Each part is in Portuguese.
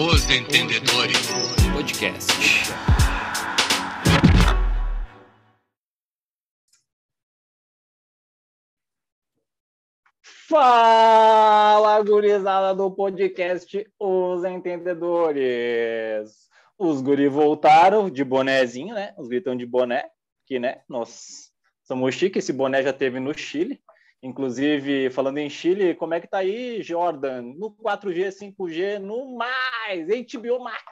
Os Entendedores Podcast. Fala, gurizada do podcast Os Entendedores. Os guri voltaram de bonézinho, né? Os gritão de boné, que, né? Nós somos chique, esse boné já teve no Chile. Inclusive, falando em Chile, como é que tá aí, Jordan? No 4G, 5G, no mais, HBO mais.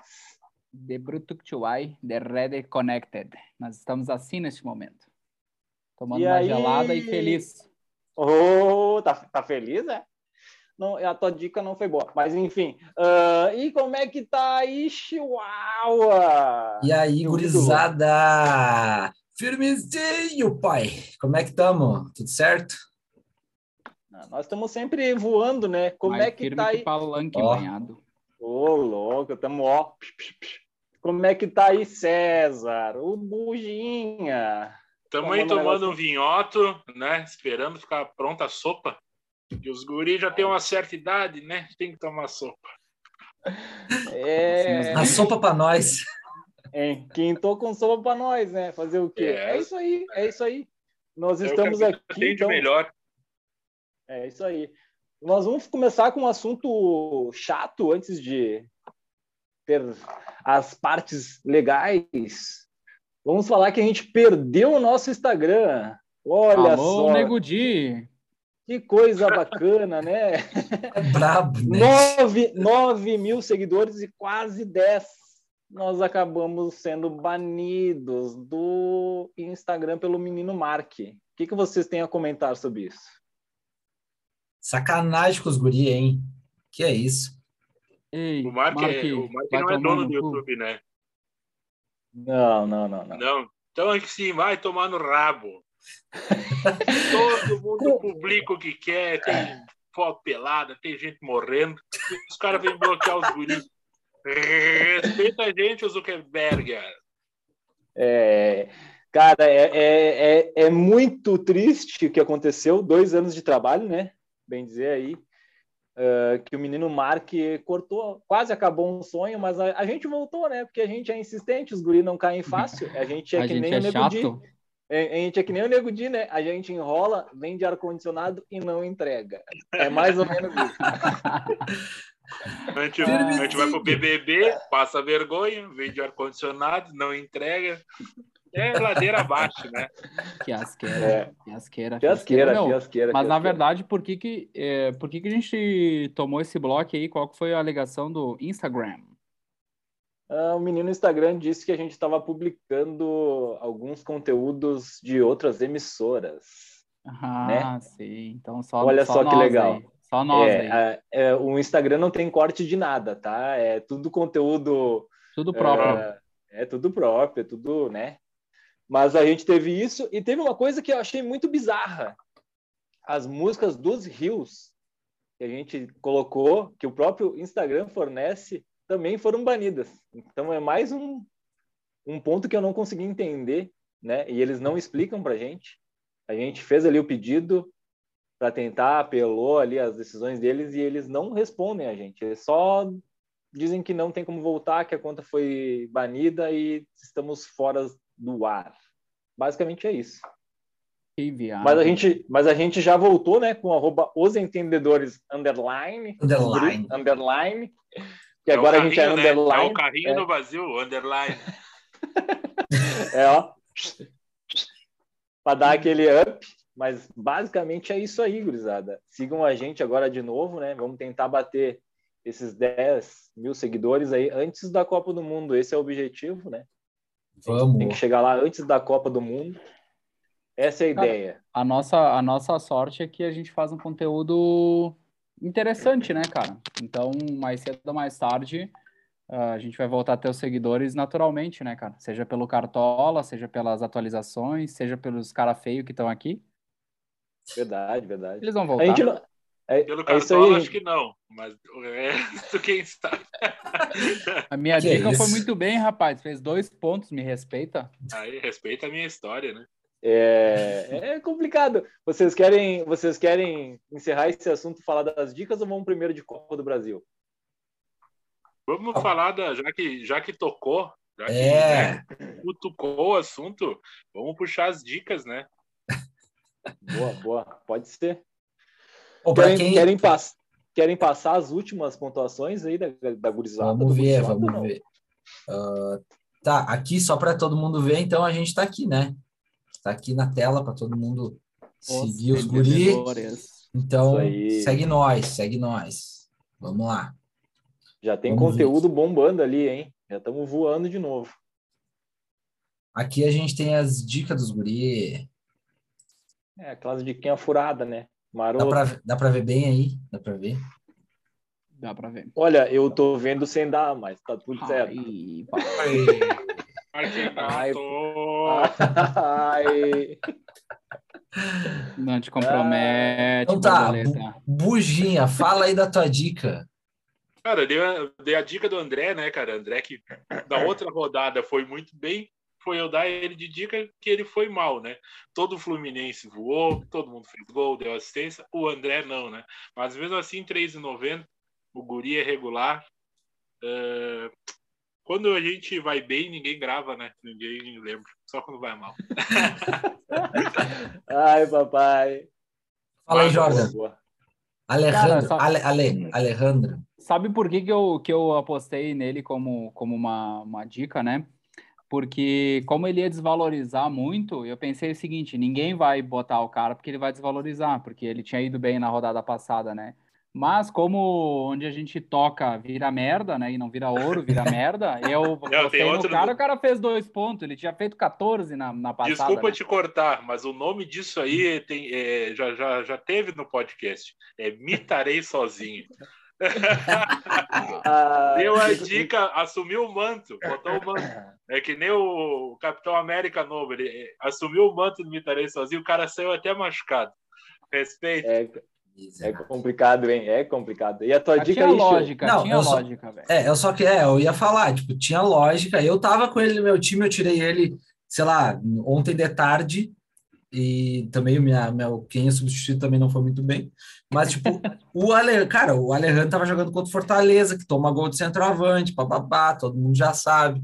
The Brutuctuai, The Red Connected. Nós estamos assim neste momento. Tomando E uma aí? gelada e feliz. Oh, tá, tá feliz, né? Não, a tua dica não foi boa, mas enfim. Ah, e como é que tá aí, Chihuahua? E aí, gurizada? Firmezinho, pai. Como é que tamo? Tudo certo? Ah, Nós estamos sempre voando, né? Como Mais é que firme tá que aí? palanque Ó. banhado. Ô, louco, estamos ó. Como é que tá aí, César? O Buginha. Estamos aí tomando um vinhoto, né? Esperando ficar pronta a sopa. E os guris já têm uma certa idade, né? Tem que tomar sopa. É, A sopa pra nós. hein? quintou com sopa para nós, né? Fazer o quê? É. É. isso aí, é isso aí. Nós É estamos que aqui, tem de então. melhor. É isso aí. Nós vamos começar com um assunto chato antes de ter as partes legais. Vamos falar que a gente perdeu o nosso Instagram. Olha Alô, só, Nego Di. que coisa bacana, né? É brabo, né? 9, 9 mil seguidores e quase 10 nós acabamos sendo banidos do Instagram pelo menino Mark. O que, que vocês têm a comentar sobre isso? Sacanagem com os guri, hein? Que é isso? Ei, O Mark, é, o Mark não é dono no do. YouTube, né? Não, não, não, não. Não. Então é que sim, vai tomar no rabo. Todo mundo publica o que quer, tem foto pelada, tem gente morrendo. Os caras vêm bloquear os guris. Respeita a gente, o Zuckerberg. É, cara, é, é, é, é muito triste o que aconteceu. Dois anos de trabalho, né? Bem dizer aí. ah, que o menino Mark cortou, quase acabou um sonho, mas a, a gente voltou, né? Porque a gente é insistente, os guri não caem fácil. A gente é a que gente nem é o Nego Di. chato. A a gente é que nem o Nego Di, né? A gente enrola, vende ar-condicionado e não entrega. É mais ou menos isso. A gente, a gente vai pro BBB, passa vergonha, vende ar-condicionado, não entrega. É ladeira abaixo, né? Que asqueira. É. Que asqueira. Fiasqueira, Meu, fiasqueira. Mas na verdade, por que que, é, por que que a gente tomou esse bloco aí? Qual que foi a alegação do Instagram? Ah, o menino no Instagram disse que a gente estava publicando alguns conteúdos de outras emissoras. Ah, sim. Então só Né? Olha só só que legal. aí. Só nós É, aí. é, o Instagram não tem corte de nada, tá? É tudo conteúdo Tudo próprio. É, é tudo próprio, é tudo, né? Mas a gente teve isso e teve uma coisa que eu achei muito bizarra. As músicas dos rios que a gente colocou, que o próprio Instagram fornece, também foram banidas. Então é mais um, um ponto que eu não consegui entender, né? E eles não explicam pra gente. A gente fez ali o pedido para tentar, apelou ali as decisões deles e eles não respondem a gente. Eles só dizem que não tem como voltar, que a conta foi banida e estamos fora do ar. Basicamente é isso. Que viagem. Mas a gente, mas a gente já voltou, né, com arroba os entendedores underline, Underline. underline, que É agora a gente é carrinho, né? É underline, o carrinho é. do Brasil, underline. é, ó, para dar aquele up, mas basicamente é isso aí, gurizada. Sigam a gente agora de novo, né? Vamos tentar bater esses 10 mil seguidores aí antes da Copa do Mundo. Esse é o objetivo, né? Tem que Vamos. chegar lá antes da Copa do Mundo. Essa é a Cara, ideia. A nossa, a nossa sorte é que a gente faz um conteúdo interessante, né, cara? Então, mais cedo ou mais tarde, ah, a gente vai voltar a ter os seguidores naturalmente, né, cara? Seja pelo Cartola, seja pelas atualizações, seja pelos cara feio que estão aqui. Verdade, verdade. Eles vão A voltar. gente não... é, Pelo é isso cartola, aí. acho que não. Mas o resto, quem sabe? A minha Que dica foi isso? muito bem, rapaz. Fez dois pontos, me respeita. Aí, respeita a minha história, né? É, é complicado. Vocês querem, vocês querem encerrar esse assunto e falar das dicas ou vamos primeiro de Copa do Brasil? Vamos falar da. Já que, já que tocou, já que É, né, cutucou o assunto, vamos puxar as dicas, né? Boa, boa. Pode ser. Querem, quem... querem, pass querem passar as últimas pontuações aí da, da gurizada? Vamos ver, gurizada vamos não? ver. Ah, tá, aqui só para todo mundo ver, então a gente tá aqui, né? Tá aqui na tela para todo mundo seguir os guri. perdedores. Então, segue nós, segue nós. Vamos lá. Já tem Vamos ver. conteúdo bombando ali, hein? Já estamos voando de novo. Aqui a gente tem as dicas dos guri. É, aquelas diquinhas furada, né? Dá Maroto. pra, dá pra ver bem aí? Dá pra ver? Dá pra ver. Olha, eu tô vendo sem dar, mas tá tudo certo. Ai, pá. Ai, Marquinhos, Ai. Não te compromete, Então tá. Buginha, fala aí da tua dica. Cara, eu dei a, dei a dica do André, né, cara? André que da outra rodada foi muito bem, foi eu dar ele de dica que ele foi mal, né? Todo o Fluminense voou, todo mundo fez gol, deu assistência, o André não, né? Mas mesmo assim, 3,90, o guri é regular. É, Quando a gente vai bem, ninguém grava, né? Ninguém lembra, só quando vai mal. Ai, papai. Fala aí, Jordan. Boa. Alejandro, Cara, Ale, Ale, Alejandro. Sabe por que, que, eu, que eu apostei nele como, como uma, uma dica, né? Porque como ele ia desvalorizar muito, eu pensei o seguinte, ninguém vai botar o cara porque ele vai desvalorizar, porque ele tinha ido bem na rodada passada, né? Mas como onde a gente toca vira merda, né? E não vira ouro, vira merda, eu botei no outro- cara, o cara fez dois pontos, ele tinha feito 14 na, na passada. Desculpa né? te cortar, mas o nome disso aí tem, é, já, já, já teve no podcast. É Mitarei Sozinho. Ah, Deu a dica, assumiu o manto, botou o manto. É que nem o Capitão América novo, ele é, assumiu o manto do Mitarei Sozinho, o cara saiu até machucado. Respeito. É, é complicado, hein? É complicado. E a tua dica tinha aí, lógica, Não, tinha eu só- lógica, velho. É, eu só que é, eu ia falar, tipo, tinha lógica. Eu tava com ele no meu time, eu tirei ele, sei lá, ontem de tarde, e também o minha, meu, quem eu substituí também não foi muito bem. Mas, tipo, o Ale, cara, o Alejandro tava jogando contra o Fortaleza, que toma gol de centroavante, bababá, todo mundo já sabe,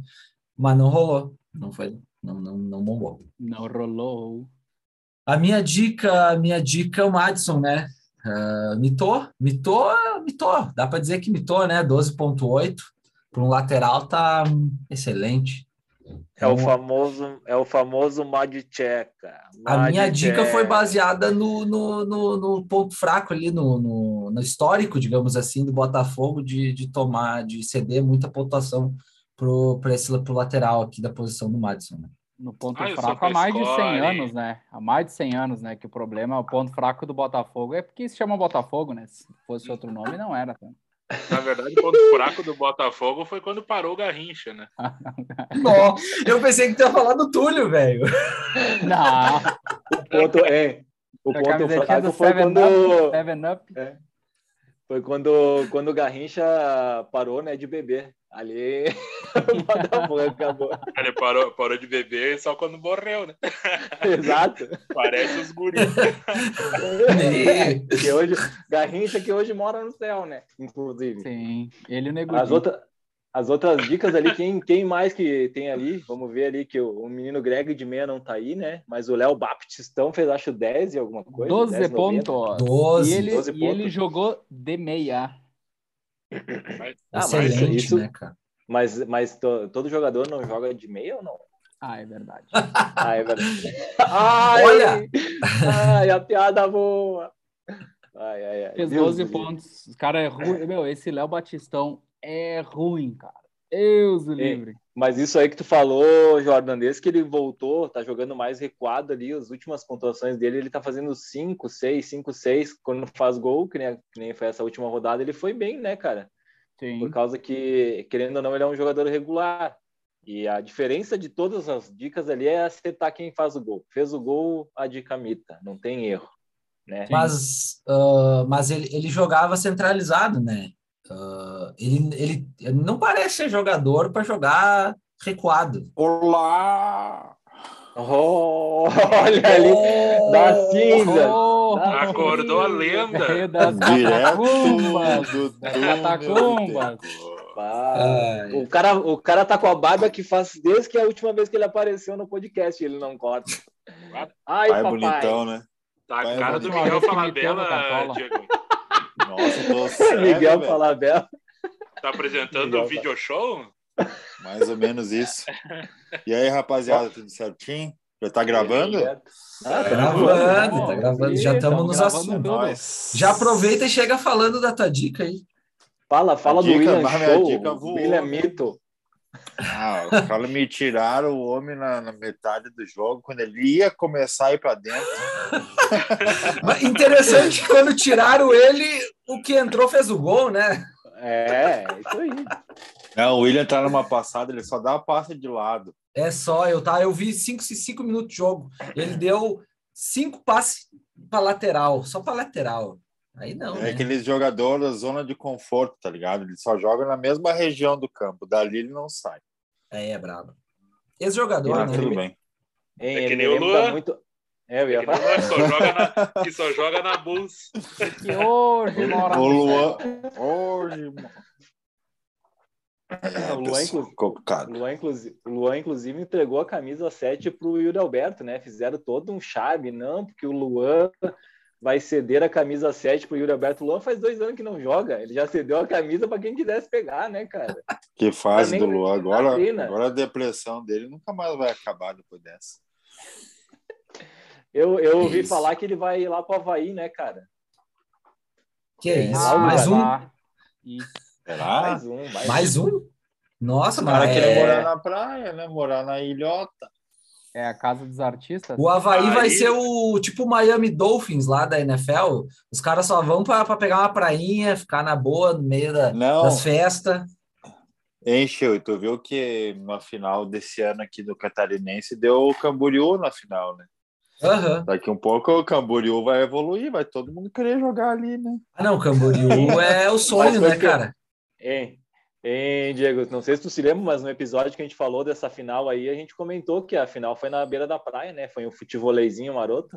mas não rolou, não foi, não, não, não bombou. Não rolou. A minha dica, a minha dica é o Madison, né? Uh, mitou, mitou, mitou. Dá para dizer que mitou, né? 12.8 para um lateral tá hum, excelente. É o Então, famoso, é o famoso Madcheca. a minha dica foi baseada no, no, no, no ponto fraco ali, no, no, no histórico, digamos assim, do Botafogo de, de tomar, de ceder muita pontuação pro, pro, esse, pro lateral aqui da posição do Madison. Né? No ponto Ah, fraco há mais de 100 Pescore. anos, né? Há mais de 100 anos, né? Que o problema, o ponto fraco do Botafogo é porque se chama Botafogo, né? Se fosse outro nome, não era. tá? Na verdade, o ponto fraco do Botafogo foi quando parou o Garrincha, né? Não, eu pensei que tu ia falar do Túlio, velho. Não, O ponto é. O ponto fraco foi Seven quando, Up, Seven Up. Foi quando, quando o Garrincha parou, né, de beber. Ali, acabou. Ele parou, parou de beber só quando morreu, né? Exato. Parece os guris. que hoje, Garrincha que hoje mora no céu, né? Inclusive. Sim, ele e o Nego As, Di. As outras dicas ali, quem, quem mais que tem ali? Vamos ver ali que o, o menino Greg de meia não tá aí, né? Mas o Léo Baptistão fez, acho, 10 e alguma coisa. 12 10, 90. pontos. 12. E ele, 12 e ele jogou de meia. Ah, mas Excelente, isso- né, cara? Mas, mas to- todo jogador não joga de meia ou não? Ah, é verdade. Ah, é verdade. Ai, Olha! Ai, a piada boa! Ai, ai, ai. Fez Deus 12 do livre. pontos. Os cara é ruim. Meu, esse Léo Batistão é ruim, cara. Deus o livre. Mas isso aí que tu falou, Jordan, desde que ele voltou, tá jogando mais recuado ali, as últimas pontuações dele, ele tá fazendo 5, 6, 5, 6. Quando faz gol, que nem, que nem foi essa última rodada, ele foi bem, né, cara? Sim. Por causa que, querendo ou não, ele é um jogador regular. E a diferença de todas as dicas ali é acertar quem faz o gol. Fez o gol, a dica mita, não tem erro. Né? Mas, ah, mas ele, ele jogava centralizado, né? Ah, ele, ele, não parece ser jogador para jogar recuado. Olá! Oh, olha ali, da cinza. Oh, Da Acordou a lenda. Das Direto catacumbas. do catacumbas. O, cara, o cara tá com a barba que faz desde que a última vez que ele apareceu no podcast, ele não corta. Ai, Pai papai. bonitão, né? Tá a Vai, cara vai. do Miguel Falabella, Cartola. Diego. Nossa, eu tô sério, Miguel velho. Falabella. Tá apresentando Miguel o video show? Mais ou menos isso. E aí, rapaziada, tudo certinho? Já tá gravando? Ah, Tá gravando, tá gravando. Já estamos tamo nos assuntos. Já aproveita e chega falando da tua dica aí. Fala, fala A do dica, William Show, dica voou, William? Mito. Ah, os caras me tiraram o homem na, na metade do jogo, quando ele ia começar a ir pra dentro. Mas interessante que quando tiraram ele, o que entrou fez o gol, né? É, isso aí. Não, o William tá numa passada, ele só dá a passa de lado. É só, eu tá, eu vi cinco, cinco minutos de jogo. Ele deu cinco passes para lateral, só para lateral. Aí não, É né? aqueles jogadores da zona de conforto, tá ligado? Ele só joga na mesma região do campo, dali ele não sai. É, é brabo. Esse jogador, Ah, né? tudo bem. Hein, É que ele nem o Luan. muito. É, eu ia Que, falar. que só joga na, que só joga na Bulls. Que hoje, uma hora O Luan. Hoje, mano. O Luan, o Luan, inclusive, o Luan, inclusive, entregou a camisa 7 pro Yuri Alberto, né? Fizeram todo um chave, não, porque o Luan vai ceder a camisa 7 pro Yuri Alberto. O Luan faz dois anos que não joga. Ele já cedeu a camisa para quem quisesse pegar, né, cara? Que fase do Luan. Agora, agora a depressão dele nunca mais vai acabar depois dessa. Eu, eu ouvi Isso. falar que ele vai lá pro Havaí, né, cara? Que é isso? Ah, mais um? Será? Mais um, mais, Mais um? Nossa, O cara mas quer é... morar na praia, né? Morar na ilhota. É a casa dos artistas. o Havaí vai ser o tipo Miami Dolphins lá da NFL. Os caras só vão para pegar uma prainha, ficar na boa no meio da- Não. das festas. Encheu. E tu viu que na final desse ano aqui do Catarinense deu o Camboriú na final, né? Aham. Daqui um pouco o Camboriú vai evoluir, vai todo mundo querer jogar ali, né? Ah, não, Camboriú é o sonho, né, que- cara? Hein, hein, Diego, não sei se tu se lembra, mas no episódio que a gente falou dessa final aí, a gente comentou que a final foi na beira da praia, né? Foi um futevoleizinho maroto.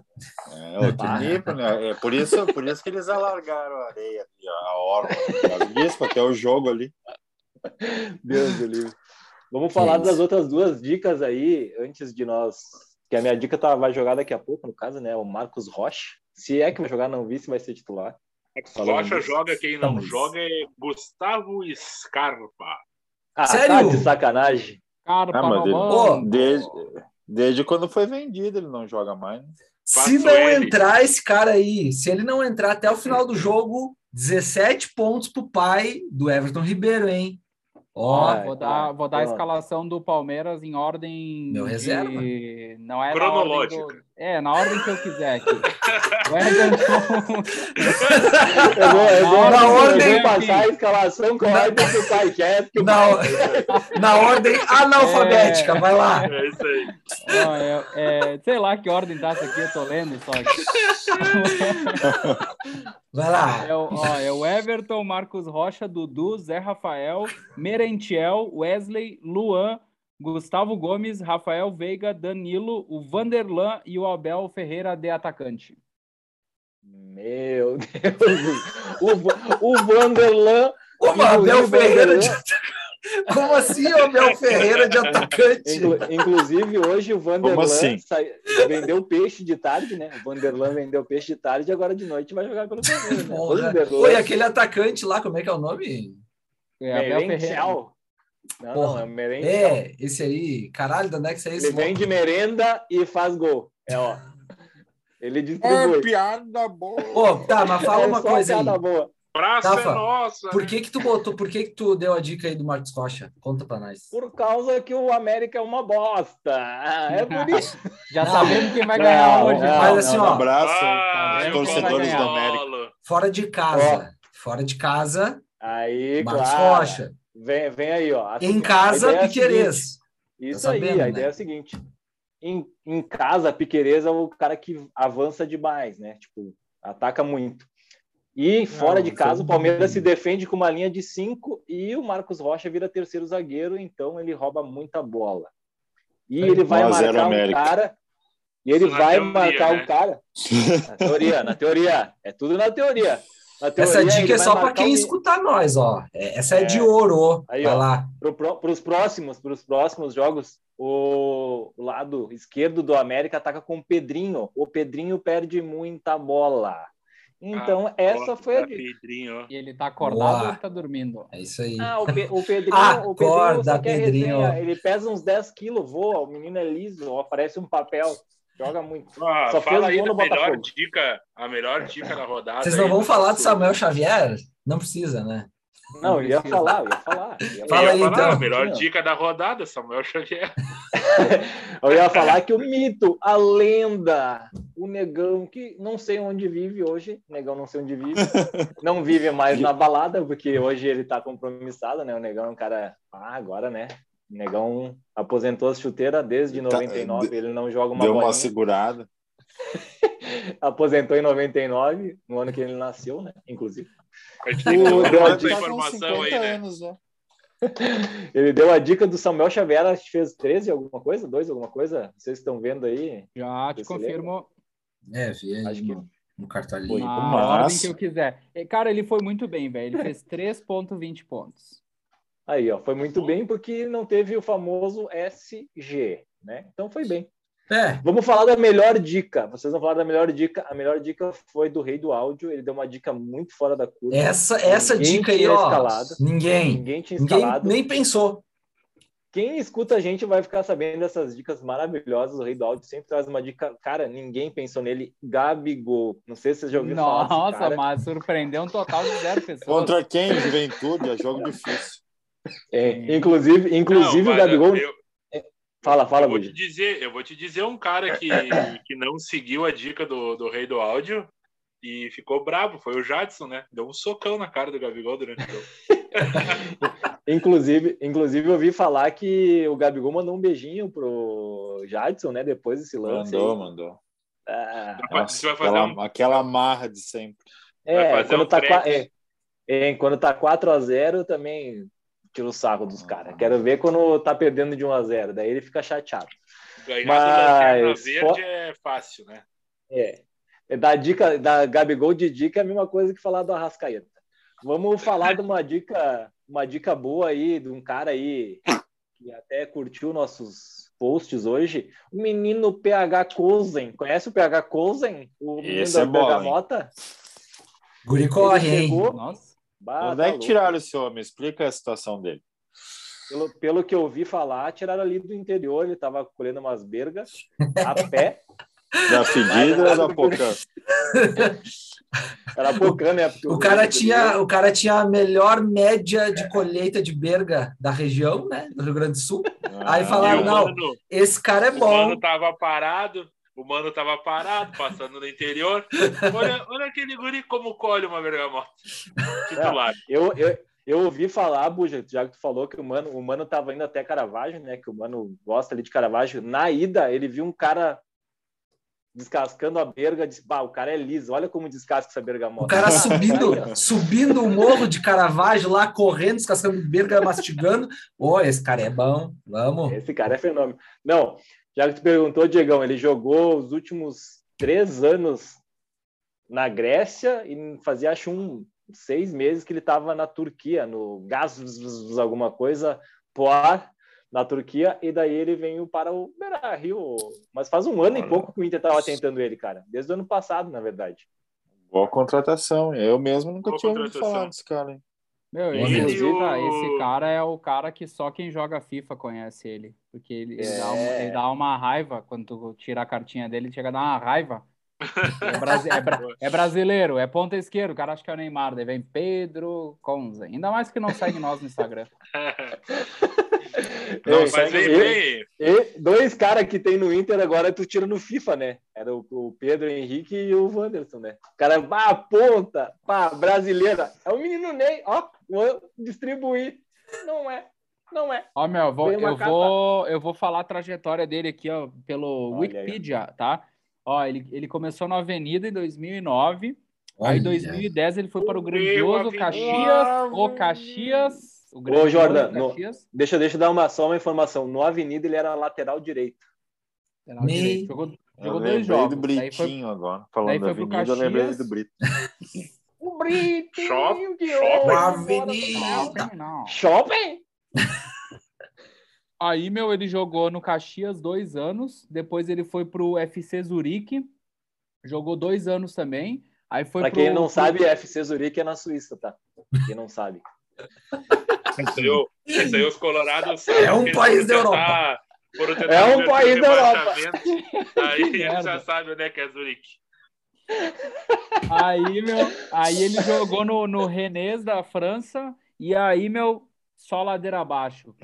É outro Ah. nível, né? É por isso, por isso que eles alargaram a areia a orla. Disso, até o jogo ali. Deus do livro. Vamos falar isso. das outras duas dicas aí, antes de nós. Que a minha dica tá, vai jogar daqui a pouco, no caso, né? O Marcos Rocha. Se é que vai jogar, não vi se vai ser titular. Falando Rocha joga, quem não Vamos. joga é Gustavo Scarpa. Ah, Sério? tá de sacanagem. Carpa Ah, mas ele- banco. Desde, desde quando foi vendido, ele não joga mais. né? Se Passo não ele. entrar esse cara aí, se ele não entrar até o final do jogo, 17 pontos pro pai do Everton Ribeiro, hein? Ó, Ah, Vou tá. dar, vou dar a escalação do Palmeiras em ordem. Meu de- reserva. Não é Cronológica. Do... É, na ordem que eu quiser aqui. O Everton. Eu vou, eu vou, Na eu vou ordem, passar a escalação com a ordem que o pai o na, na ordem analfabética, vai lá. É isso aí. Ó, é- é, sei lá que ordem tá essa aqui, eu tô lendo só aqui. Vai lá. É o, ó, é o Everton, Marcos Rocha, Dudu, Zé Rafael, Merentiel, Wesley, Luan, Gustavo Gomes, Rafael Veiga, Danilo, o Vanderlan e o Abel Ferreira de atacante. Meu Deus. O, o Vanderlan. O Abel Inclusive, Ferreira de Vanderlan- Como assim o Abel Ferreira de atacante? Inclu- Inclusive, hoje o Vanderlan assim? vendeu peixe de tarde, né? O Vanderlan vendeu peixe de tarde e agora de noite vai jogar pelo Palmeiras. Né? Porra. Vanderlan, Oi, aquele atacante lá, como é que é o nome? É, Abel Ferreira. Não, Porra. não, é Merentiel. É, esse aí. Caralho, de onde é que esse Ele vende merenda e faz gol. É, ó. Ele É distribui. piada boa. Ô, tá, mas fala É uma só coisa aí. piada boa. Praça Rafa, é nossa. Por que que tu botou, por que que tu deu a dica aí do Marcos Rocha? Conta pra nós. Por causa que o América é uma bosta. É por isso. Já Não. sabemos quem vai ganhar Não, hoje. não, né? Mas assim, Um ó, abraço Ah, aos torcedores do ganhar. América. Fora de casa. Fora de casa, Aí, Marcos claro. Rocha. Vem, vem aí, ó. Em casa, ideia é. Isso Tá aí, sabendo, a né? ideia é a seguinte. Em, em casa, a Piquerez é o cara que avança demais, né? Tipo, ataca muito. E fora de isso casa, o Palmeiras se defende com uma linha de cinco e o Marcos Rocha vira terceiro zagueiro, então ele rouba muita bola. E ele vai 1 a 0 marcar o América. cara. E ele Isso vai teoria, marcar né? o cara. Na teoria, na teoria. É tudo na teoria. Essa dica é só para quem o- escutar nós, ó. É- Essa é, É. de ouro. Aí, Vai ó. lá. Para os próximos, pros próximos jogos, o lado esquerdo do América ataca com o Pedrinho. O Pedrinho perde muita bola. Então, essa Gosto foi a da dica. Pedrinho. E ele tá acordado Boa. ou ele tá dormindo? É isso aí. Ah, o, Pe- o Pedrinho, o Pedrinho Acorda, quer Pedrinho. resenha. Ele pesa uns 10 quilos, voa. O menino é liso, ó, parece um papel. Joga muito. Ah, Só fala fez aí no melhor Botafogo. dica, a melhor dica da rodada. Vocês não vão falar do Samuel Xavier? Não precisa, né? Não, eu ia precisa. falar, eu ia falar. eu ia Fala aí, falar, então. A melhor dica da rodada, Samuel Xavier. Eu ia falar que o mito, a lenda, o negão, que não sei onde vive hoje, o negão não sei onde vive, não vive mais na balada, porque hoje ele tá compromissado, né? O negão é um cara. Ah, agora, né? O negão aposentou as chuteiras desde 99, ele não joga uma Deu uma bolinha. segurada. Aposentou em 99, no ano que ele nasceu, né? Inclusive. A gente tem que a Tá com informação aí, 50 né? anos, né? Ele deu a dica do Samuel Xavier, acho que fez 13 alguma coisa, 2 alguma coisa. Vocês estão vendo aí? Já te confirmo É, vi aí Acho que- no, cartolinho. na Mas- ordem que eu quiser. Cara, ele foi muito bem, velho. Ele fez 3.20 pontos. Aí, ó, foi muito bem porque não teve o famoso SG, né? Então foi bem. É, Vamos falar da melhor dica. Vocês vão falar da melhor dica. A melhor dica foi do Rei do Áudio. Ele deu uma dica muito fora da curva. essa, essa Ninguém dica aí, tinha ó. escalado. Ninguém. Ninguém tinha Ninguém escalado. nem pensou. Quem escuta a gente vai ficar sabendo dessas dicas maravilhosas. O Rei do Áudio sempre traz uma dica. Cara, ninguém pensou nele. Gabigol. Não sei se vocês já ouviram falar Nossa, mas surpreendeu um total de zero pessoas. Contra quem? Juventude, é jogo difícil. É, inclusive, inclusive Não, o Gabigol. Eu, Fala, fala, eu vou te dizer, eu vou te dizer um cara que, que não seguiu a dica do, do rei do áudio e ficou brabo. Foi o Jadson, né? Deu um socão na cara do Gabigol durante o jogo. Inclusive, inclusive, eu ouvi falar que o Gabigol mandou um beijinho pro Jadson, né? Depois desse lance. Mandou, aí. mandou. Ah, Você vai fazer aquela, um- aquela marra de sempre. é, fazer quando um tá, é, é, quando tá 4x0, também tira o sarro dos caras. Quero ver quando tá perdendo de 1x0. Daí ele fica chateado. Ganhar Mas, do Lanterna fo- Verde é fácil, né? É. É, Da dica, da Gabigol de dica é a mesma coisa que falar do Arrascaeta. Vamos falar de uma dica, uma dica boa aí, de um cara aí que até curtiu nossos posts hoje. O menino PH Kozen. Conhece o PH Kozen? O menino Esse da é bola, Bergamota? Guri corre, Ele hein? chegou- Nossa. Bah, Onde tá é que louco. tiraram esse homem? Explica a situação dele. Pelo, pelo que eu ouvi falar, tiraram ali do interior, ele estava colhendo umas bergas a pé. Da fedida ou da pocã? Era bocana, né? Porque O cara, tinha, o cara tinha a melhor média de colheita de berga da região, né? Do Rio Grande do Sul. Aí Ah, falaram, e o não, mano, Esse cara é o bom. mano tava parado, o mano tava parado, passando no interior. Olha, olha aquele guri como colhe uma bergamota. Titular. Eu, eu, eu ouvi falar, Buja, já que tu falou que o mano, o mano tava indo até Caravaggio, né? Que o mano gosta ali de Caravaggio. Na ida, ele viu um cara descascando a berga, disse, bah, o cara é liso, olha como descasca essa bergamota. O cara subindo, subindo o morro de Caravaggio lá, correndo, descascando berga, mastigando. Ô, esse cara é bom. Vamos. Esse cara é fenômeno. Não, já que tu perguntou, Diegão, ele jogou os últimos três anos na Grécia e fazia, acho, um, seis meses que ele estava na Turquia, no Gaz, alguma coisa, Poar, na Turquia, e daí ele veio para o Beira Rio. Mas faz um ano e pouco que o Inter estava tentando ele, cara. Desde o ano passado, na verdade. Boa contratação. Eu mesmo nunca Boa tinha ouvido falar desse cara, hein? Meu, inclusive, o- ah, esse cara é o cara que só quem joga FIFA conhece ele. Porque ele, ele dá, uma, É. ele dá uma raiva quando tu tira a cartinha dele, chega a dar uma raiva. É, brasi- é bra- é brasileiro, é ponta esquerda, o cara acha que é o Neymar, daí vem Pedro Conza. Ainda mais que não segue nós no Instagram. Não, Ei, Mas vem bem. e dois caras que tem no Inter agora tu tira no FIFA, né? Era o, o Pedro Henrique e o Wanderson, né? O cara, pá, ponta, pá, brasileira. É o menino Ney, ó, vou distribuir. Não é, não é. Ó, meu, eu vou, eu, carta. vou, eu vou falar a trajetória dele aqui, ó, pelo Olha aí. Wikipedia, tá? Ó, ele, ele começou na Avenida em 2009, aí Olha. em 2010 ele foi para o grandioso. Caxias, o Caxias, o grandioso Jordan, no- Caxias, Deixa, deixa eu dar uma, só uma informação. No Avenida ele era lateral direito. lateral Me- direito. Jogou, jogou dois jogos. do Daí foi, Britinho agora. Falando da pro Avenida, eu lembrei Caxias. do Brito. O brilhinho Shop- de shopping. avenida. Não. Shopping? Aí, meu, ele jogou no Caxias dois anos. Depois ele foi pro FC Zurique. Jogou dois anos também. Aí foi Pra pro, quem não pro- sabe, FC Zurique é na Suíça, tá? Quem não sabe. Esse aí, o- esse aí os colorados sabem É um país da Europa. É um país da Europa. Aí eles já sabem onde é que é Zurique. Aí, meu, aí ele jogou no, no Rennes da França. E aí, meu, só ladeira abaixo.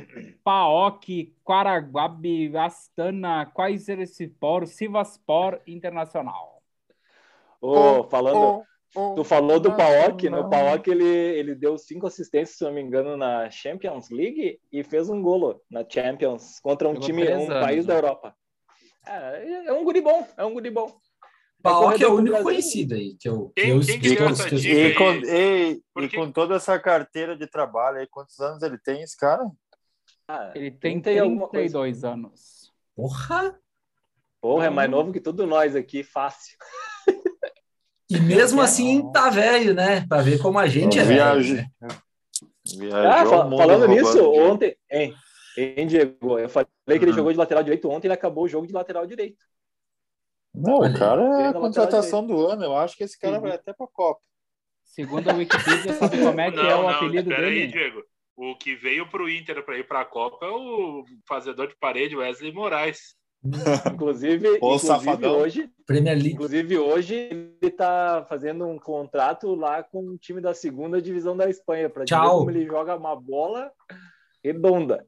Paok, Quaraguabe, Astana, Kayserispor, Sivaspor Internacional. Ô, falando, tu falou do Paok, né? O Paok ele, ele deu cinco assistências, se não me engano, na Champions League e fez um golo na Champions contra um time, um anos, país né? da Europa. É, é um guri bom, é um guri bom. Paok é o único conhecido aí que eu, que Quem- eu quem que eu- essa eu- dica E com, e- e com toda essa carteira de trabalho aí, quantos anos ele tem, esse cara? Ah, Ele tem 30 e alguma coisa. 32 anos. Porra! Porra, é mais novo que todos nós aqui, fácil. E mesmo assim tá velho, né? Pra ver como a gente é velho. Viaja- né? Ah, o fa- mundo falando nisso, ontem, hein, hein, Diego, eu falei que ele jogou de lateral direito ontem, ele acabou o jogo de lateral direito. Não, o cara é a contratação do ano. Eu acho que esse cara Sim. vai até pra Copa. Segundo a Wikipedia, sabe como é que é o apelido espera dele? aí, Diego. O que veio pro Inter para ir para a Copa é o fazedor de parede Wesley Moraes. Inclusive, Ô, inclusive safadão. hoje, Premier League. inclusive hoje ele tá fazendo um contrato lá com um time da segunda divisão da Espanha para dizer Tchau. como ele joga uma bola redonda.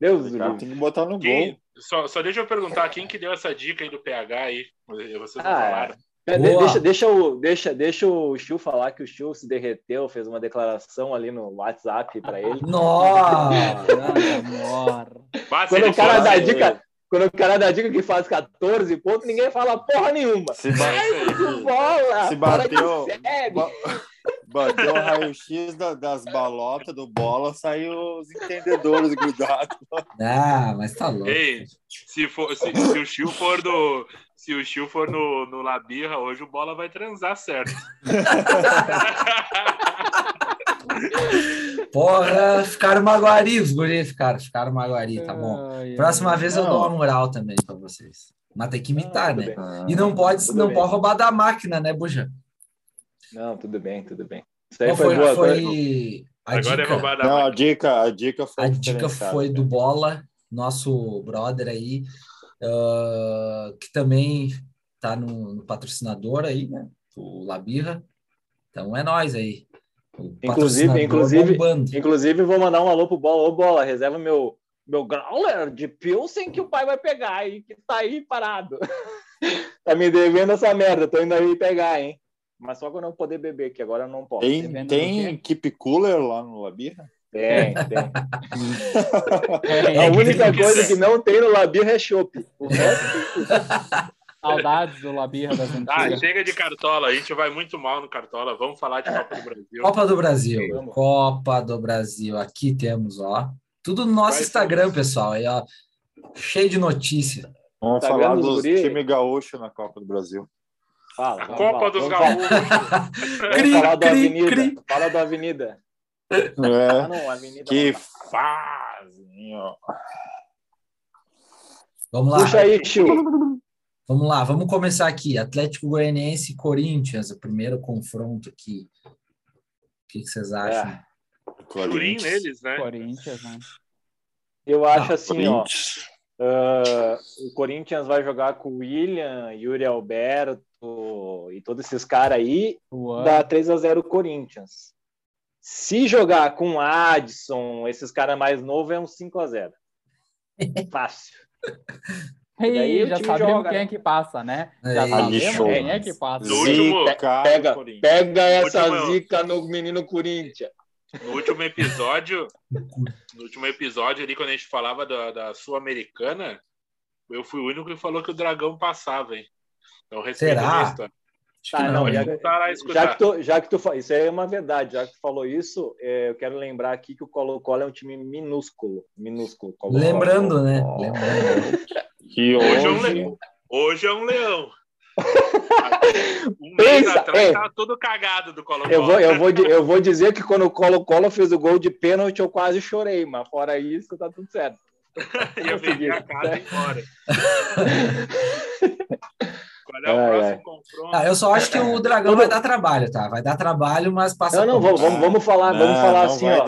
Deus cara livre. tem que botar no gol. Só, só deixa eu perguntar quem que deu essa dica aí do PH aí. Vocês não Ah, falaram. É, Boa. deixa, deixa, o, deixa, deixa o Chiu falar que o Chiu se derreteu, fez uma declaração ali no WhatsApp para ele. Nossa! Amor. Mas Quando o cara dá dica, quando o cara dá dica que faz 14 pontos, ninguém fala porra nenhuma. Se, ba- Que bola! Se bateu- bateu o raio-x da- das balotas do bola, saiu os entendedores grudados. Ah, mas tá louco. Ei, se, for, se, se o Chiu for do. Se o Chiu for no, no Labirra, hoje o bola vai transar, certo? Porra, ficaram magoari, os guri ficaram, ficaram magoari, tá bom. Ai. Próxima vez eu Não. dou uma moral também pra vocês. Mas tem que imitar, tudo né? bem. E não pode, Tudo não bem. pode roubar da máquina, né, Buja? Não, tudo bem, tudo bem. Isso aí Qual foi, foi, boa. foi a Agora é dica? roubada Não, a dica, a dica foi A dica foi do né? Bola, nosso brother aí, ah, que também tá no, no patrocinador aí, né? O Labirra. Então é nós aí. Inclusive- inclusive- bombando. Inclusive, vou mandar um alô pro Bola. Ô, Bola, reserva meu, meu growler de Pilsen que o pai vai pegar aí, que tá aí parado. tá me devendo essa merda, tô indo aí pegar, hein? Mas só quando eu poder beber, que agora eu não posso. Tem, Devendo tem keep cooler lá no Labirra? Tem, tem. É, A que única coisa que não tem no Labirra é chopp. O resto Saudades do Labirra das Ah, antigas. chega de cartola, a gente vai muito mal no cartola. Vamos falar de Copa do Brasil. Copa do Brasil. Vamos. Copa do Brasil. Aqui temos, ó. Tudo no nosso Vai, Instagram, pessoal. Aí, ó. Cheio de notícia. Vamos Tá falar dos guri? time gaúcho na Copa do Brasil. Fala. A vamos Copa falar, dos. Gaúchos. Cri, falar do cri, Avenida. cri. Fala do Avenida. Ah, É, não, Avenida. que não. fazem, ó. Vamos lá. Puxa aí, Chiu. Vamos lá, vamos começar aqui. Atlético Goianiense e Corinthians, o primeiro confronto aqui. O que, que vocês acham? É. Corinthians. neles, né? Corinthians, né? Eu acho Ah, assim, ó. Corinthians. ah, o Corinthians vai jogar com o William, Yuri Alberto e todos esses caras aí. Dá 3 a 0 Corinthians. Se jogar com Adson, esses caras mais novos, é um 5 a 0 Fácil. Ei, daí o já time sabemos joga, quem né? é que passa, né? Já Aí, sabemos show. quem é que passa. No último- Zica Pega, Corinthians. pega essa Último- zica no menino Corinthians. No último episódio, no último episódio ali, quando a gente falava da, da Sul-Americana, eu fui o único que falou que o Dragão passava, hein? Então, respeito Será? Tá, que não, não, já, lá já que tu, já que tu isso aí é uma verdade, já que tu falou isso, é, eu quero lembrar aqui que o Colo-Colo é um time minúsculo, minúsculo. Colo-Colo. Lembrando, né? Lembrando. Que Hoje é um hoje, leão. Hoje é um leão. Um mês Pensa, atrás é. tava todo cagado do Colo-Colo. Eu vou, eu, vou, eu vou dizer que quando o Colo-Colo fez o gol de pênalti, eu quase chorei, mas fora isso, tá tudo certo. ia vender a casa e embora. Qual é o Ai, próximo ai. confronto? Ah, eu só acho que o Dragão Todo- vai dar trabalho, tá? Vai dar trabalho, mas passa. Não, não, vamos, vamos, vamos falar, vamos Não, falar não assim, vai ó.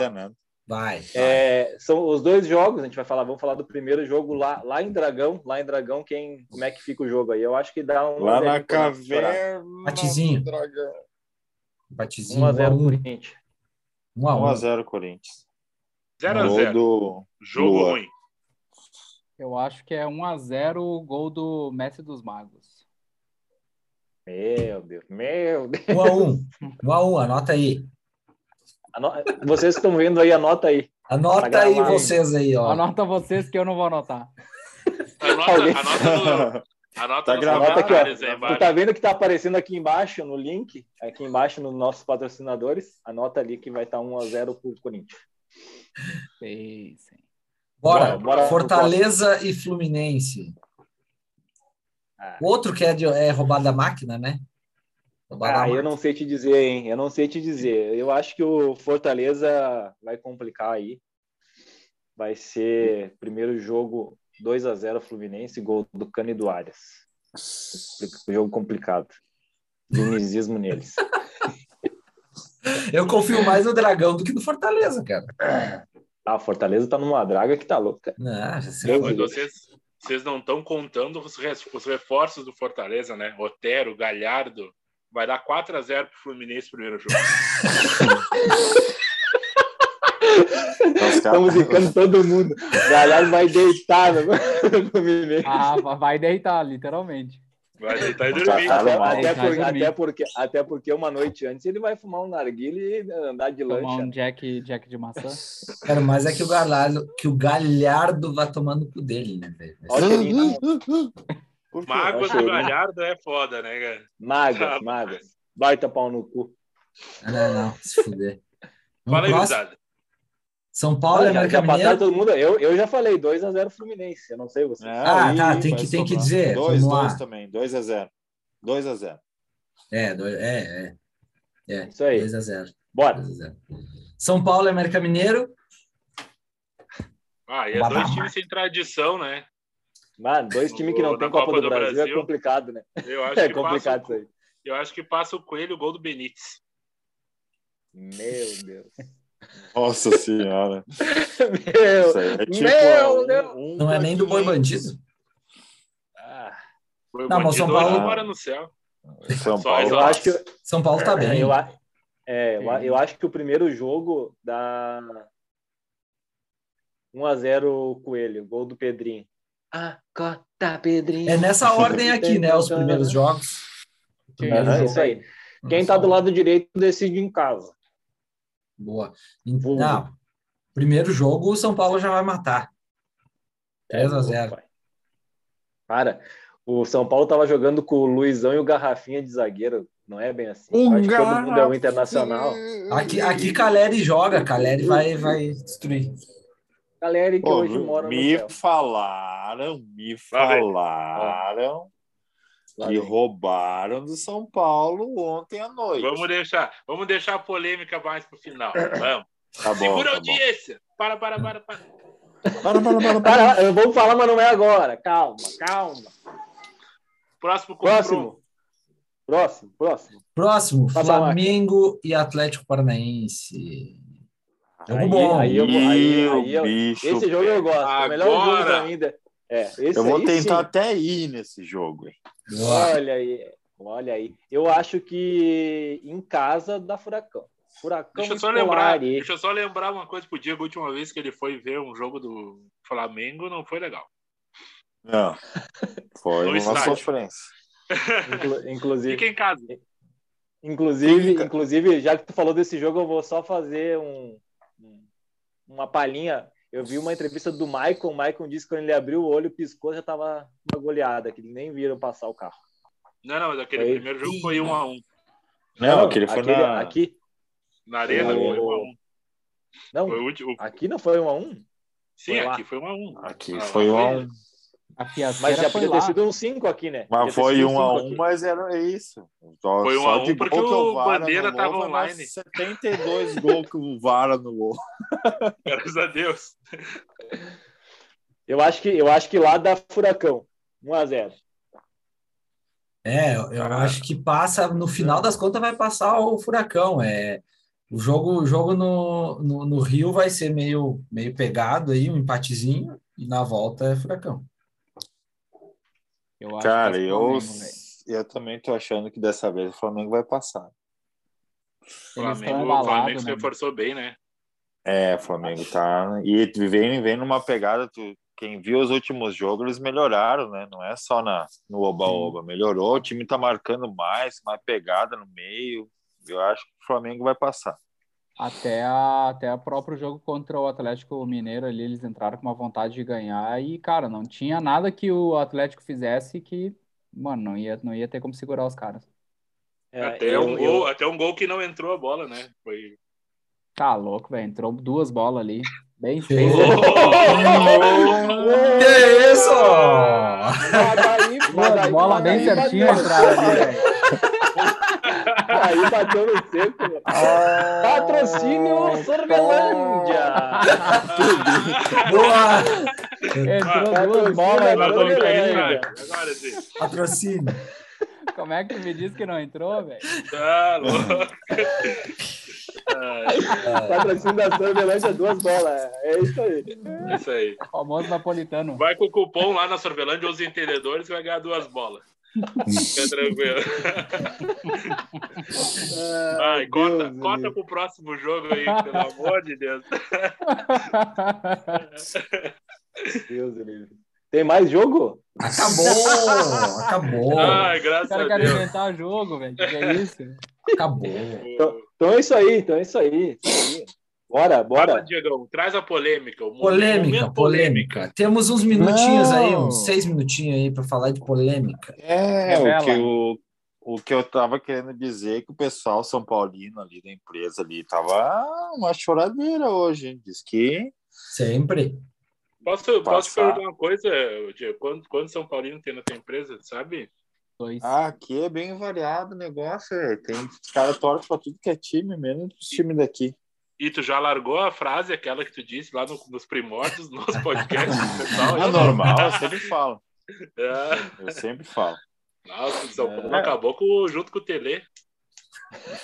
Vai. É, são os dois jogos, a gente vai falar, vamos falar do primeiro jogo lá, lá em Dragão, lá em Dragão, quem, como é que fica o jogo aí? Eu acho que dá um Lá na caverna. Dragão. Batizinho. 1 a 0 1 Corinthians. a 1. 1x0 Corinthians. 0 a Gol 0 do Jogo Lua. ruim. Eu acho que é 1x0 o gol do Messi dos Magos. Meu Deus, meu Deus. 1 a 1. 1 a 1, anota aí. Vocês que estão vendo aí, anota aí. Anota Tá aí vocês aí, ó. Anota vocês que eu não vou anotar. Anota, Alguém- anota no, anota Tá gravado Anota aqui, ó. aí Tu tá vendo que tá aparecendo aqui embaixo no link, aqui embaixo nos nossos patrocinadores? Anota ali que vai estar 1 a 0 pro Corinthians. Pensem. Bora. Bora, bora. Fortaleza e Fluminense. Ah. O outro que é, de, é roubado da máquina, né? Ah, eu não sei te dizer, hein? Eu não sei te dizer. Eu acho que o Fortaleza vai complicar aí. Vai ser primeiro jogo 2 a 0 Fluminense, gol do Cano e do Arias. Jogo complicado. Dinizismo neles. Eu confio mais no Dragão do que no Fortaleza, cara. Ah, o Fortaleza tá numa draga que tá louca. Não, já sei. Mas vocês, vocês não estão contando os, os reforços do Fortaleza, né? Otero, Galhardo. Vai dar 4 a 0 pro Fluminense primeiro jogo. Os Estamos zicando todo mundo. O Galhardo vai deitar no Fluminense. Ah, vai deitar, literalmente. Vai deitar e Tá, dormir. tá. Até, mal. até, por- até porque, até porque uma noite antes ele vai fumar um narguile e andar de Tomar lancha. um Jack, Jack de maçã. Cara, mas é que o Galhardo, que o Galhardo vai tomando o cu dele, né, velho? Ó, Mágoa do Achei. Galhardo é foda, né, cara? Magas, Tá, magas. Baita pau no cu. Ah, Não, não, se fuder. Fala aí, gurizada. São Paulo e já, América Mineiro. todo mundo. Eu, eu já falei 2x0 Fluminense. Eu não sei vocês. Ah, aí tá, tem que- tem que dizer, Dois, vamos lá. dois também. 2x0. 2x0. É, dois- é, é. É, Isso aí. 2x0. Bora. 2x0. São Paulo e América Mineiro. Ah, e é dois times sem tradição, né? Mano, dois times que não tem Copa, do, Brasil, Brasil. é complicado, né? Eu acho É que complicado passa, isso aí. Eu acho que passa o Coelho o gol do Benítez. Meu Deus. Nossa senhora. Meu. É tipo, Meu é um- Deus. um Não é nem do Boi 500. Bandido. Ah, Não, mas o São bandido, Paulo- mora no céu. São Paulo. eu acho que São Paulo tá bem. eu, a- é, eu, a- eu acho que o primeiro jogo dá 1x0 Coelho, gol do Pedrinho. Cota, Pedrinho. É nessa ordem aqui, né? Os primeiros jogos. Jogo. isso aí. Quem tá do lado direito decide em casa. Boa. Não. Primeiro jogo, o São Paulo já vai matar. É 3x0. pai. Cara, o São Paulo tava jogando com o Luizão e o Garrafinha de zagueiro. Não é bem assim. Um Acho que todo mundo é o internacional. Aqui, aqui Caleri joga, Caleri vai, vai destruir. Galera que Pô, hoje mora no me céu. falaram, me falaram que roubaram do São Paulo ontem à noite. Vamos deixar, vamos deixar a polêmica mais pro final. Vamos. Tá bom, Segura a tá bom. audiência. Para, para, para, para. Para, para, para, para. Cara, eu vou falar, mas não é agora. Calma, calma. Próximo. Próximo. Próximo, próximo. Próximo, lá. Flamengo e Atlético Paranaense. Jogo Aí- bom. aí eu vou- aí- aí eu- bicho Esse jogo eu gosto. O melhor jogo Agora. pra mim. de- É, esse Eu vou aí tentar sim. até ir nesse jogo, hein? Olha aí, olha aí. Eu acho que em casa dá furacão. Furacão Deixa eu só escolar lembrar, deixa eu só lembrar uma coisa pro Diego. A última vez que ele foi ver um jogo do Flamengo não foi legal. Não. Foi No uma estádio. sofrência. Inclu- Inclusive, Fica em casa. inclusive, Fica. inclusive, já que tu falou desse jogo, eu vou só fazer um- uma palhinha. Eu vi uma entrevista do Michael. O Michael disse que quando ele abriu o olho, piscou, já tava uma goleada, que nem viram passar o carro. Não, não, mas aquele Foi. primeiro jogo foi um a um. Não, aquele foi aquele- na... aqui. Na arena O- foi um a um. Não, Foi o último. aqui não foi um a um? Sim, foi lá. aqui foi um a um. Aqui Ah, foi lá um... A Mas já foi podia lá. ter sido um 5 aqui, né? Mas foi sido um a um, mas era isso. Só, Foi um só a um de porque gol que o Vara Bandeira anulou, tava foi online. mais 72 gols que o VAR anulou. Graças a Deus. Eu acho que, eu acho que lá dá furacão. 1x0. É, eu acho que passa, no final das contas, vai passar o Furacão. É, o jogo, o jogo no, no, no Rio vai ser meio, meio pegado aí, um empatezinho, e na volta é Furacão. Eu acho Cara, que é eu, Flamengo, eu também tô achando que dessa vez o Flamengo vai passar. Flamengo, Flamengo embalados, se né? reforçou bem, né? É, o Flamengo tá. E vem, vem numa pegada. Tu, quem viu os últimos jogos, eles melhoraram, né? Não é só na, no Oba-Oba. Melhorou, o time tá marcando mais, mais pegada no meio. Eu acho que o Flamengo vai passar. Até, a, até o próprio jogo contra o Atlético Mineiro ali, eles entraram com uma vontade de ganhar e, cara, não tinha nada que o Atlético fizesse que, mano, não ia, não ia ter como segurar os caras. É, até, eu- um eu- gol, até um gol que não entrou a bola, né? Foi. Tá louco, velho. Entrou duas bolas ali. Bem Que feio. Que isso? Bolas bem aí certinho bateu. entraram ali, velho. Aí bateu no seco. Patrocínio Sorvelândia. Boa! Entrou duas bolas na. Sorvelândia. Agora sim. Patrocínio. Como é que tu me disse que não entrou, velho? Tá louco. Ah, Patrocínio da Sorvelândia, duas bolas. É isso aí. é isso aí. Famoso napolitano. Vai com o cupom lá na Sorvelândia, os entendedores, que vai ganhar duas bolas. Fica tranquilo. Ai, corta, Deus, corta pro próximo jogo aí, pelo amor de Deus. Deus, Deus. Tem mais jogo? Acabou! Acabou! Ai, O graças cara a quer Deus. inventar jogo, velho. Que que é isso? Acabou! Então é isso aí, então é isso aí. Isso aí. Bora, Fala, bora. Diegão, traz a polêmica. O Polêmica, momento polêmica. Temos uns minutinhos aí, Não. uns seis minutinhos aí para falar de polêmica. É, Revela. o que, o, o que eu tava querendo dizer é que o pessoal São Paulino ali da empresa ali tava uma choradeira hoje. hein? Diz que Sempre. Posso, posso Passar. perguntar uma coisa, Diego? Quando, quando São Paulino tem na tua empresa, sabe? Dois. ah, aqui é bem variado o negócio. é. Tem os caras torcem pra tudo que é time, menos os times daqui. E tu já largou a frase, aquela que tu disse lá no- nos primórdios, nos podcasts do pessoal? É normal, eu sempre falo. É. Eu sempre falo. Nossa, o São Paulo É. acabou com, junto com o Tele.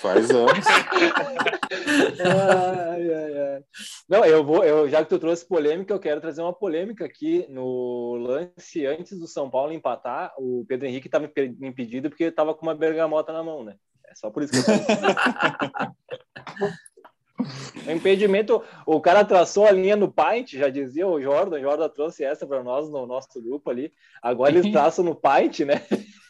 Faz anos. Ai, ai, ai. Não, eu vou, eu, já que tu trouxe polêmica, eu quero trazer uma polêmica aqui no lance antes do São Paulo empatar. O Pedro Henrique estava impedido porque estava com uma bergamota na mão, né? É só por isso que eu tô... O impedimento, o cara traçou a linha no Paint, já dizia o Jordan, o Jordan trouxe essa para nós no nosso grupo ali. Agora eles traçam no Paint, né?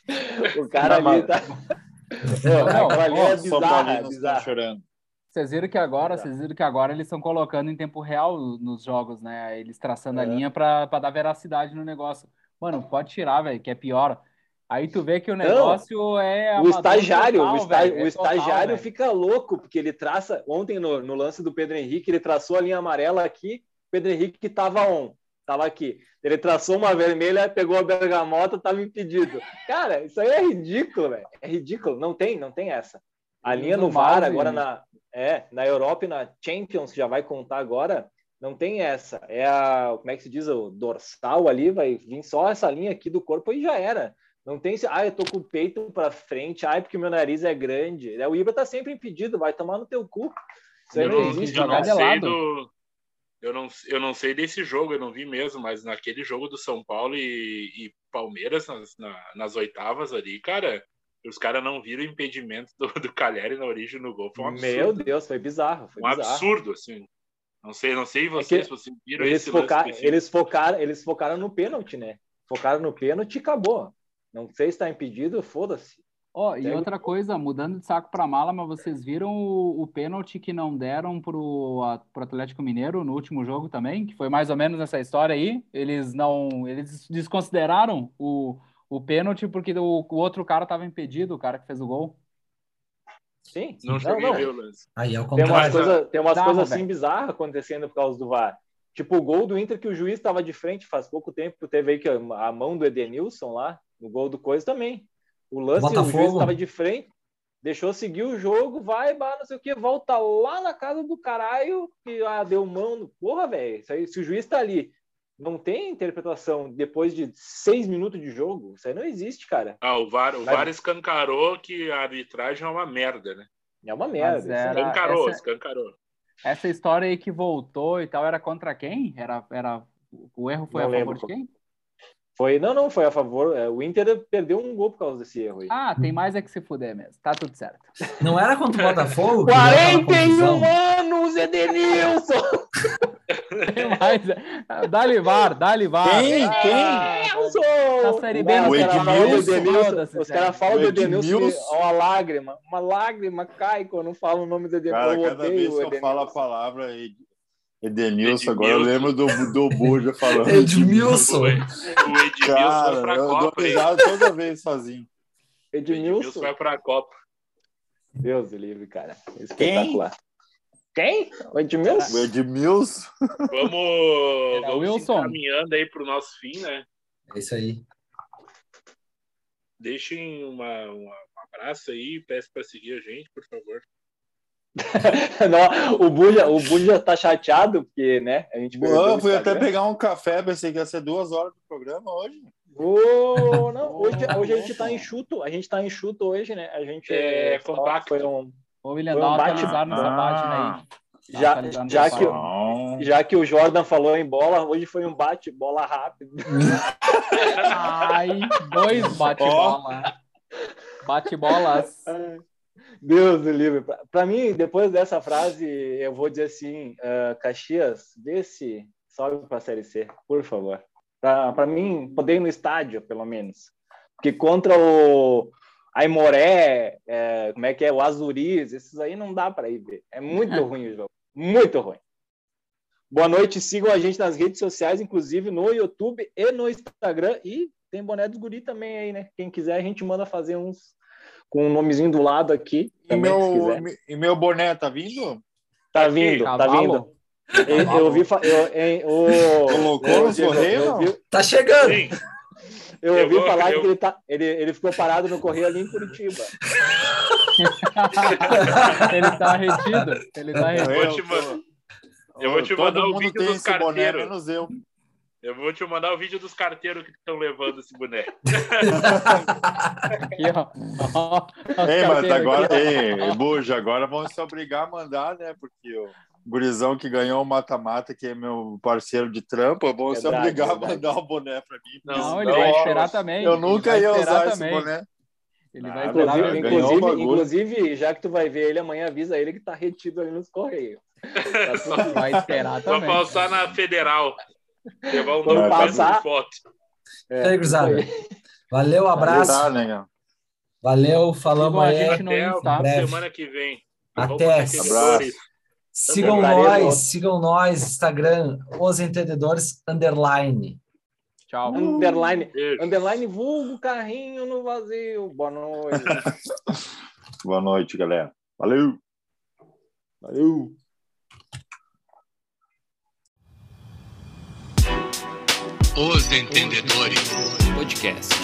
O cara Não, ali tá. Não, aquela linha é bizarra, bizarra. chorando. Vocês viram que agora, vocês viram que agora eles estão colocando em tempo real nos jogos, né? Eles traçando a É. linha pra, pra dar veracidade no negócio. Mano, pode tirar, velho, que é pior. Aí tu vê que o Não, negócio é. O estagiário, total, o, esta- velho, o é total, estagiário velho. fica louco, porque ele traça. Ontem, no, no lance do Pedro Henrique, ele traçou a linha amarela aqui, Pedro Henrique estava on, estava aqui. Ele traçou uma vermelha, pegou a bergamota, estava impedido. Cara, isso aí é ridículo, velho. É ridículo. Não tem, não tem essa. A linha no VAR, agora na, é, na Europa e na Champions, já vai contar agora, não tem essa. É a, como é que se diz, o dorsal ali, vai vir só essa linha aqui do corpo e já era. Não tem esse, ah, eu tô com o peito para frente, ah, porque meu nariz é grande. É, O Ibra tá sempre impedido, vai tomar no teu cu. Isso aí não não, existe. eu jogar não sei do. Eu não, eu não sei desse jogo, eu não vi mesmo, mas naquele jogo do São Paulo e, e Palmeiras nas, na- nas oitavas ali, cara, os caras não viram o impedimento do, do Cagliari na origem no gol. Foi um absurdo. Meu Deus, foi bizarro. Foi um bizarro. absurdo, assim. Não sei, não sei É vocês, que se vocês viram Eles, esse focar, eles, focaram, eles focaram no pênalti, né? Focaram no pênalti e acabou. Não sei se tá impedido, foda-se. Ó, e Segue. outra coisa, mudando de saco pra mala, mas vocês viram o, o pênalti que não deram pro, a- pro Atlético Mineiro no último jogo também? Que foi mais ou menos essa história aí. Eles não. Eles desconsideraram o, o pênalti porque o, o outro cara tava impedido, o cara que fez o gol. Sim. Não não, cheguei não. a ver o lance. Aí é o Tem umas contrário. coisas tem umas Bizarro, coisas assim velho. bizarras acontecendo por causa do VAR. Tipo o gol do Inter que o juiz estava de frente faz pouco tempo, teve aí que a mão do Edenilson lá, no gol do Coisa também. O lance, o juiz estava de frente, deixou seguir o jogo, vai, bah, não sei o que, volta lá na casa do caralho, que ah, deu mão. Porra, velho, isso aí, se o juiz tá ali, não tem interpretação depois de seis minutos de jogo, isso aí não existe, cara. Ah, o VAR, o. VAR escancarou que a arbitragem é uma merda, né? É uma merda. Era- Escancarou, essa- escancarou. Essa história aí que voltou e tal era contra quem? Era, era... O erro foi Não a favor lembro. de quem? Foi, não, não, foi a favor. é, O Inter perdeu um gol por causa desse erro aí. Ah, tem mais é que se fuder mesmo. Tá tudo certo. Não era contra o Botafogo? que deu aquela 41 confusão? anos, Edenilson! Tem mais. é- Dá-lhe VAR, dá-lhe VAr. Quem? Edenilson! Na Série B, Não, o os caras falam do Edmilson, Os caras falam do Edenilson Edmilson. uma lágrima. Uma lágrima cai quando falam o nome do Edenilson. Cara, eu cada odeio vez que eu falo a palavra Ed- Edenilson, agora eu Edmilson. lembro do, do Buja falando. Edmilson. O, Ed- o Edmilson Cara, vai pra eu Copa. risada toda vez sozinho. O Edmilson Edmilson? vai pra Copa. Deus livre, cara. Espetacular. Quem? O Edmilson? O Edmilson. Vamos, Era vamos Wilson. encaminhando aí pro nosso fim, né? É isso aí. Deixem uma, uma- um abraço aí, peço para seguir a gente, por favor. Não, o Buja, o Buja tá chateado, porque, né? A gente perdeu Eu o fui até pegar um café, pensei que ia ser duas horas do programa hoje. Ô, não, hoje, hoje a gente tá enxuto, a gente tá enxuto hoje, né? A gente É, compacto. foi um Ô, William, dá um uma atualizada nessa página aí. Já, já que já que o Jordan falou em bola, hoje foi um bate bola rápido. Ai, dois bate-bola. Bate-bolas. Deus do livre. Pra mim, depois dessa frase, eu vou dizer assim, ah, Caxias, vê se sobe pra Série C, por favor. Pra mim, poder ir no estádio, pelo menos. Porque contra o Aimoré, é, como é que é, o Azuriz, esses aí não dá para ir ver. É muito ruim o jogo. Muito ruim. Boa noite, sigam a gente nas redes sociais, inclusive no YouTube e no Instagram. E tem boné dos guri também aí, né? Quem quiser, a gente manda fazer uns com o nomezinho do lado aqui. E Também, meu, e meu boné tá vindo? Tá vindo, tá Cavalo? vindo. Eu, eu vi. fa- Eu, em, o, Colocou eu- no correio, Eu, Tá chegando. Sim, eu Eu ouvi vou- falar eu- que ele, tá, ele, ele ficou parado no correio ali em Curitiba. Ele tá retido. Ele tá retido. vou te mandar- eu vou te Todo mandar o mundo vídeo tem dos esse boné, carteiros. menos eu. Eu vou te mandar o vídeo dos carteiros que estão levando esse boneco. Aqui, ó. Ei, mas agora, aqui, ei, Buja, agora vão se obrigar a mandar, né? Porque o gurizão que ganhou o mata-mata, que é meu parceiro de trampo, vão se Verdade, obrigar verdade. a mandar o boné pra mim. Não, Não, ele senão, vai esperar também. Eu nunca ia esperar usar esse também. boné. Ele Ah, vai esperar verdade, Inclusive, o inclusive, inclusive, já que tu vai ver ele amanhã, avisa ele que tá retido ali nos correios. Tá Vai esperar Vou também. passar na federal. Levar um documento passar- de foto. É, aí, gurizada. Valeu, abraço. Tá, né? Valeu, falamos aí. gente no Até a Insta. semana que vem. Até. Entendedores. Sigam nós, sigam nós, Instagram, Os Entendedores, underline. Tchau. Underline, Beijo. underline vulgo carrinho no vazio. Boa noite. Boa noite, galera. Valeu. Valeu. Os Entendedores Podcast.